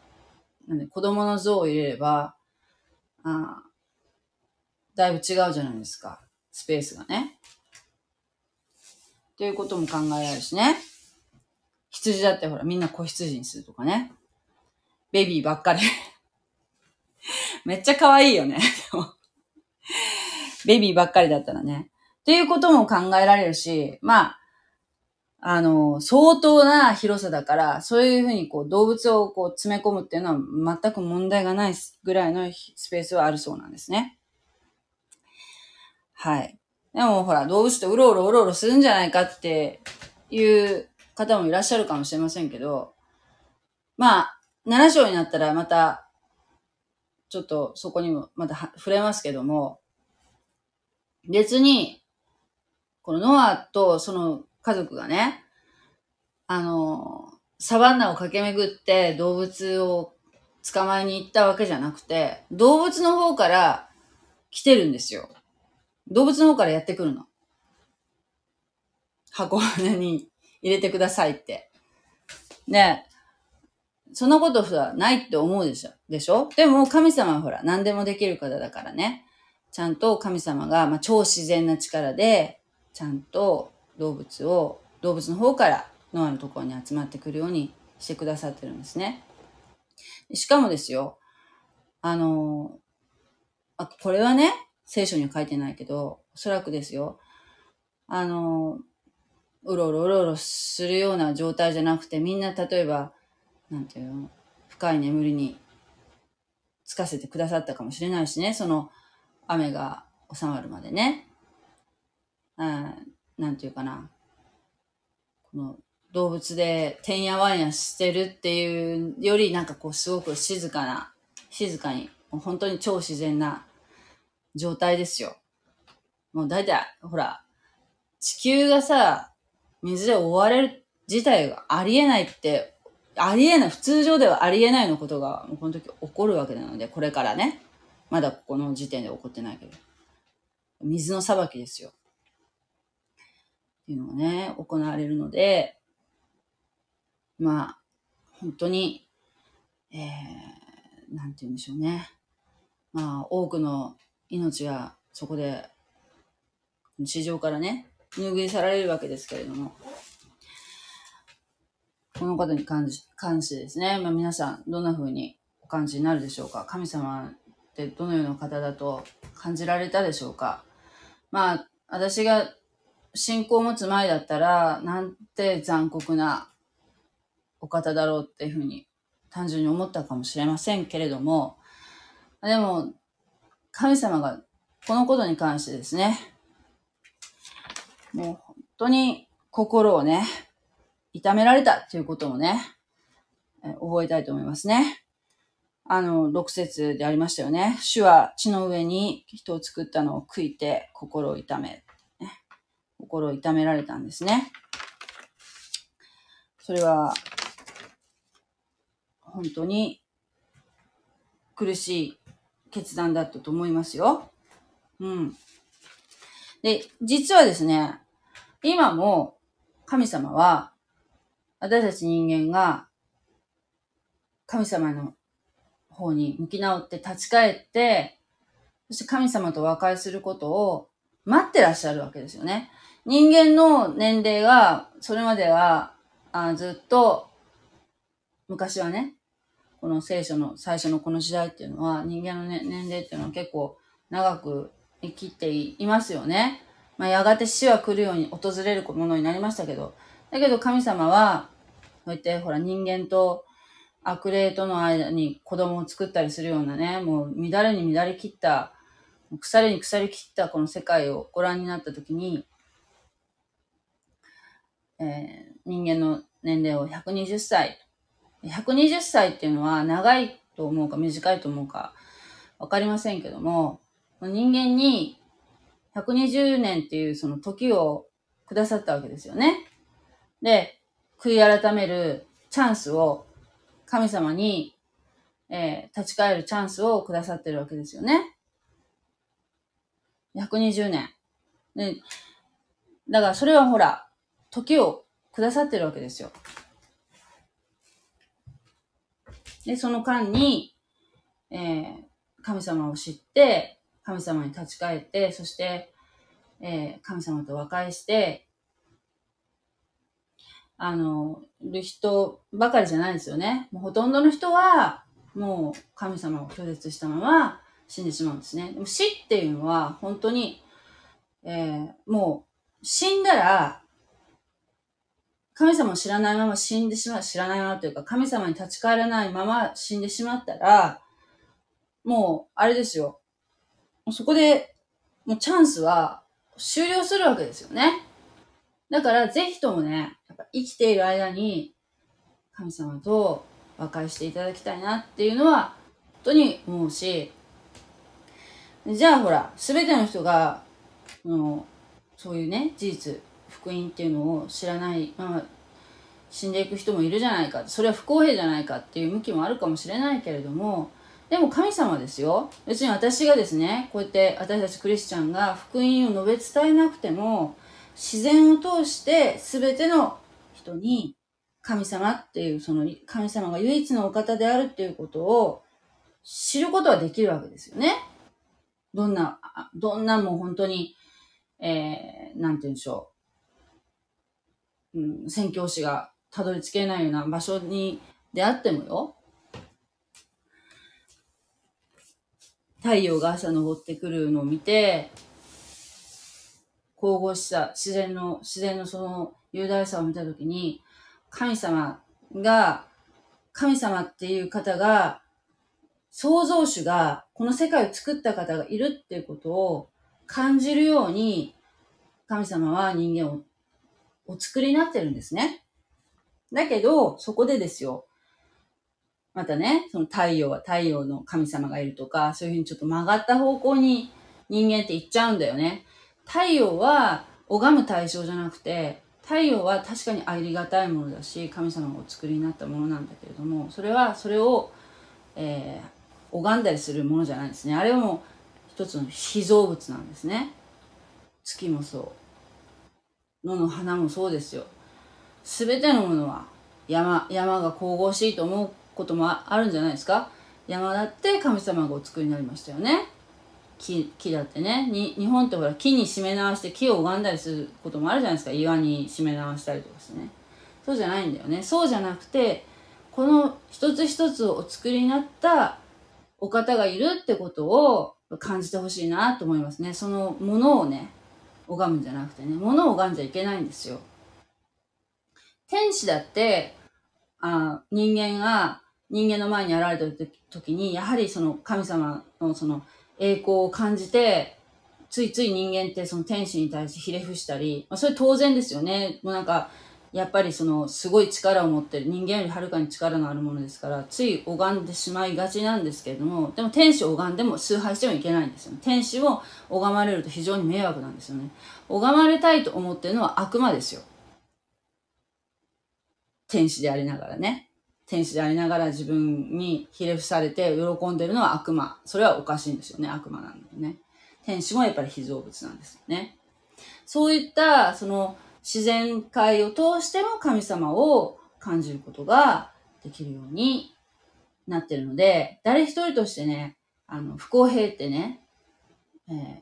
なん子供の像を入れれば、あだいぶ違うじゃないですか。スペースがね。っていうことも考えられるしね。羊だってほら、みんな子羊にするとかね。ベビーばっかりめっちゃ可愛いよね。ベビーばっかりだったらね。っていうことも考えられるし、まあ、あの、相当な広さだから、そういうふうにこう動物をこう詰め込むっていうのは全く問題がないぐらいのスペースはあるそうなんですね。はい。でもほら、動物とうろうろうろうろするんじゃないかっていう方もいらっしゃるかもしれませんけど、まあ、7章になったらまた、ちょっとそこにもまた触れますけども、別に、このノアとその家族がね、あの、サバンナを駆け巡って動物を捕まえに行ったわけじゃなくて、動物の方から来てるんですよ。動物の方からやってくるの。箱舟に入れてくださいって。で、そんなことはないって思うでしょ？でしょ？でも神様はほら、何でもできる方だからね。ちゃんと神様が、まあ、超自然な力で、ちゃんと動物を、動物の方からノアのところに集まってくるようにしてくださってるんですね。しかもですよ、あの、あ、これはね、聖書には書いてないけど、おそらくですよ、あの、うろうろうろうろするような状態じゃなくて、みんな例えば、なんていうの、深い眠りにつかせてくださったかもしれないしね、その雨が収まるまでね。うん、なんていうかな。この動物でてんやわんやしてるっていうより、なんかこうすごく静かな、静かに、もう本当に超自然な状態ですよ。もう大体、ほら、地球がさ、水で覆われる自体がありえないって、ありえない、普通上ではありえないのことが、この時起こるわけなので、これからね。まだここの時点で起こってないけど。水の裁きですよ。っていうのがね、行われるので、まあ、本当に、えー、なんて言うんでしょうね。まあ、多くの命がそこで、地上からね、拭い去られるわけですけれども、このことに関し関してですね、まあ、皆さんどんな風にお感じになるでしょうか？神様ってどのような方だと感じられたでしょうか？まあ、私が信仰を持つ前だったら、なんて残酷なお方だろうっていうふうに単純に思ったかもしれませんけれども、でも、神様がこのことに関してですね、もう本当に心をね、痛められたということもね、覚えたいと思いますね。あの、6節でありましたよね。主は地の上に人を作ったのを悔いて心を痛め、心を痛められたんですね。それは、本当に苦しい決断だったと思いますよ。うん。で、実はですね、今も神様は、私たち人間が神様の方に向き直って立ち返って、そして神様と和解することを待ってらっしゃるわけですよね。人間の年齢が、それまでは、あずっと、昔はね、この聖書の最初のこの時代っていうのは、人間の、ね、年齢っていうのは結構長く生きていますよね。まあ、やがて死は来るように訪れるものになりましたけど、だけど神様は、こうやってほら人間と悪霊との間に子供を作ったりするようなね、もう乱れに乱れ切った、腐れに腐り切ったこの世界をご覧になったときに、えー、人間の年齢を120歳。120歳っていうのは長いと思うか短いと思うかわかりませんけども、人間に120年っていうその時をくださったわけですよね。で、悔い改めるチャンスを神様に、えー、立ち返るチャンスをくださってるわけですよね。120年。で、だからそれはほら、時をくださってるわけですよ。で、その間に、えー、神様を知って、神様に立ち返って、そして、えー、神様と和解して、あの、る人ばかりじゃないですよね。もうほとんどの人は、もう神様を拒絶したまま死んでしまうんですね。でも死っていうのは、本当に、えー、もう、死んだら、神様を知らないまま死んでしまう、知らないままというか、神様に立ち返らないまま死んでしまったら、もう、あれですよ。そこで、もうチャンスは終了するわけですよね。だから、ぜひともね、ぱ生きている間に、神様と和解していただきたいなっていうのは、本当に思うし、じゃあほら、すべての人が、のそういうね事実福音っていうのを知らないまま死んでいく人もいるじゃないかそれは不公平じゃないかっていう向きもあるかもしれないけれどもでも神様ですよ。別に私がですねこうやって私たちクリスチャンが福音を述べ伝えなくても自然を通して全ての人に神様っていうその神様が唯一のお方であるっていうことを知ることはできるわけですよね。どんな、どんなもう本当に、えー、なんて言うんでしょう。うん、宣教師がたどり着けないような場所に、であってもよ。太陽が朝昇ってくるのを見て、神々しさ、自然の、自然のその雄大さを見たときに、神様が、神様っていう方が、創造主が、この世界を作った方がいるっていうことを感じるように、神様は人間をお作りになってるんですね。だけど、そこでですよ。またね、その太陽は太陽の神様がいるとか、そういうふうにちょっと曲がった方向に人間って行っちゃうんだよね。太陽は拝む対象じゃなくて、太陽は確かにありがたいものだし、神様がお作りになったものなんだけれども、それは、それを、えー、拝んだりするものじゃないんですね。あれはもう一つの被造物なんですね。月もそう。野の花もそうですよ。すべてのものは山、山が神々しいと思うこともあるんじゃないですか山だって神様がお作りになりましたよね。木木だってね。に日本ってほら木に締め直して木を拝んだりすることもあるじゃないですか。岩に締め直したりとかしてね。そうじゃないんだよね。そうじゃなくてこの一つ一つをお作りになったお方がいるってことを感じてほしいなと思いますね。そのものをね拝むんじゃなくてね。ものを拝んじゃいけないんですよ。天使だってあ人間が人間の前に現れた時にやはりその神様のその栄光を感じて、ついつい人間ってその天使に対してひれ伏したり、まあ、それ当然ですよね。もうなんか、やっぱりそのすごい力を持ってる人間よりはるかに力のあるものですからつい拝んでしまいがちなんですけれどもでも天使を拝んでも崇拝してはいけないんですよね。天使を拝まれると非常に迷惑なんですよね。拝まれたいと思ってるのは悪魔ですよ。天使でありながらね。天使でありながら自分にひれ伏されて喜んでるのは悪魔。それはおかしいんですよね。悪魔なんだよね。天使もやっぱり被造物なんですよね。そういった、その自然界を通しても神様を感じることができるようになってるので、誰一人としてね、あの、不公平ってね、えー、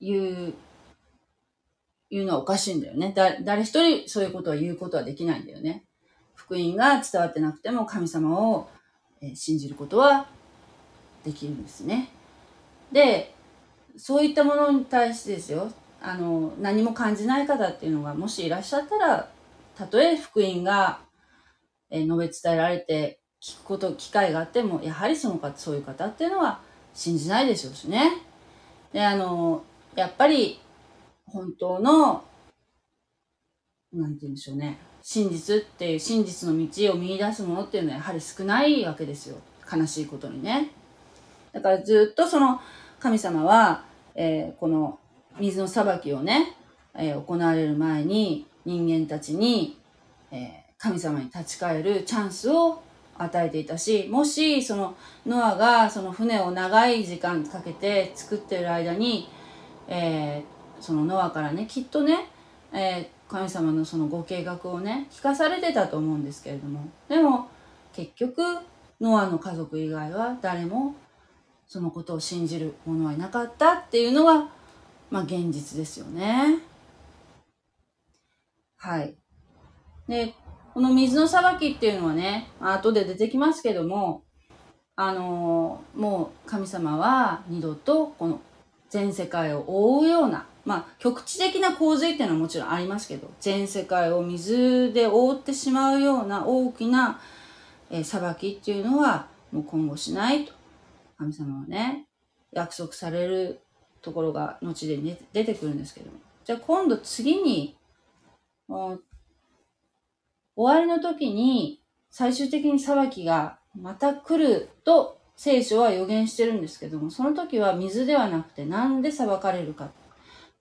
言う、言うのはおかしいんだよね。だ、誰一人そういうことは言うことはできないんだよね。福音が伝わってなくても神様を信じることはできるんですね。で、そういったものに対してですよ、あの、何も感じない方っていうのがもしいらっしゃったら、たとえ福音が、述べ伝えられて聞くこと、機会があっても、やはりその方、そういう方っていうのは信じないでしょうしね。で、あの、やっぱり、本当の、なんて言うんでしょうね。真実っていう真実の道を見出すものっていうのはやはり少ないわけですよ。悲しいことにね。だからずっとその神様は、えー、この水の裁きをね、えー、行われる前に人間たちに、えー、神様に立ち返るチャンスを与えていたしもしそのノアがその船を長い時間かけて作ってる間に、えー、そのノアからねきっとね、えー、神様のそのご計画をね聞かされてたと思うんですけれども。でも結局ノアの家族以外は誰もそのことを信じる者はいなかったっていうのがまあ現実ですよね。はい。でこの水の裁きっていうのはね後で出てきますけどもあのもう神様は二度とこの全世界を覆うようなまあ、局地的な洪水っていうのはもちろんありますけど全世界を水で覆ってしまうような大きな、え、裁きっていうのはもう今後しないと。神様はね約束されるところが後で、ね、出てくるんですけどじゃあ今度次に終わりの時に最終的に裁きがまた来ると聖書は予言してるんですけどもその時は水ではなくて何で裁かれるか。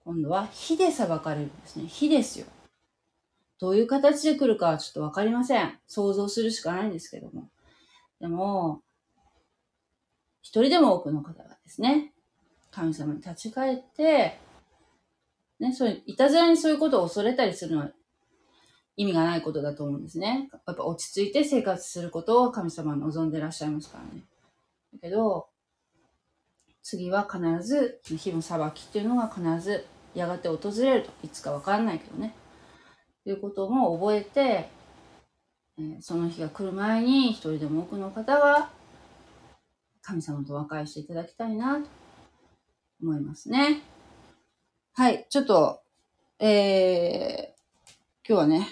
今度は火で裁かれるんですね。火ですよ。どういう形で来るかはちょっとわかりません。想像するしかないんですけども。でも、一人でも多くの方がですね、神様に立ち返って、ね、そういう、いたずらにそういうことを恐れたりするのは意味がないことだと思うんですね。やっぱ落ち着いて生活することを神様は望んでらっしゃいますからね。だけど、次は必ず、火の裁きっていうのが必ずやがて訪れると。いつかわかんないけどね。ということも覚えて、え、その日が来る前に一人でも多くの方が神様と和解していただきたいなと思いますね。はい、ちょっと、えー、今日はね、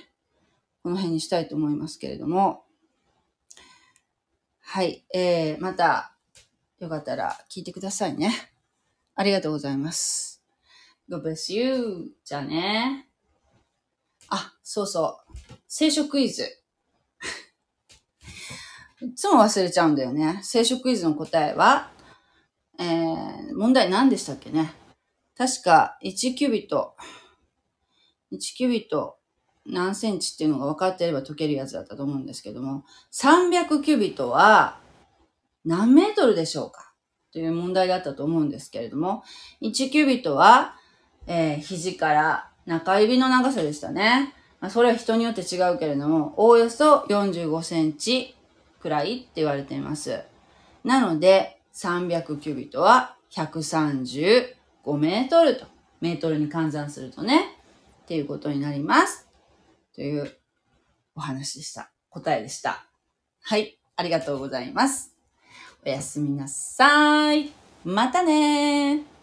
この辺にしたいと思いますけれども、はい、えー、また、よかったら聞いてくださいね。ありがとうございます。God bless you. じゃあね。あ、そうそう。聖書クイズ。いつも忘れちゃうんだよね。聖書クイズの答えは、えー、問題何でしたっけね。確か1キュビット、1キュビット何センチっていうのが分かっていれば解けるやつだったと思うんですけども、300キュビットは何メートルでしょうか？という問題だったと思うんですけれども、1キュビットは、えー、肘から中指の長さでしたね。まあ、それは人によって違うけれども、おおよそ45センチくらいって言われています。なので、300キュビットは135メートルと、メートルに換算するとね、っていうことになります。というお話でした。答えでした。はい。ありがとうございます。おやすみなさい。またね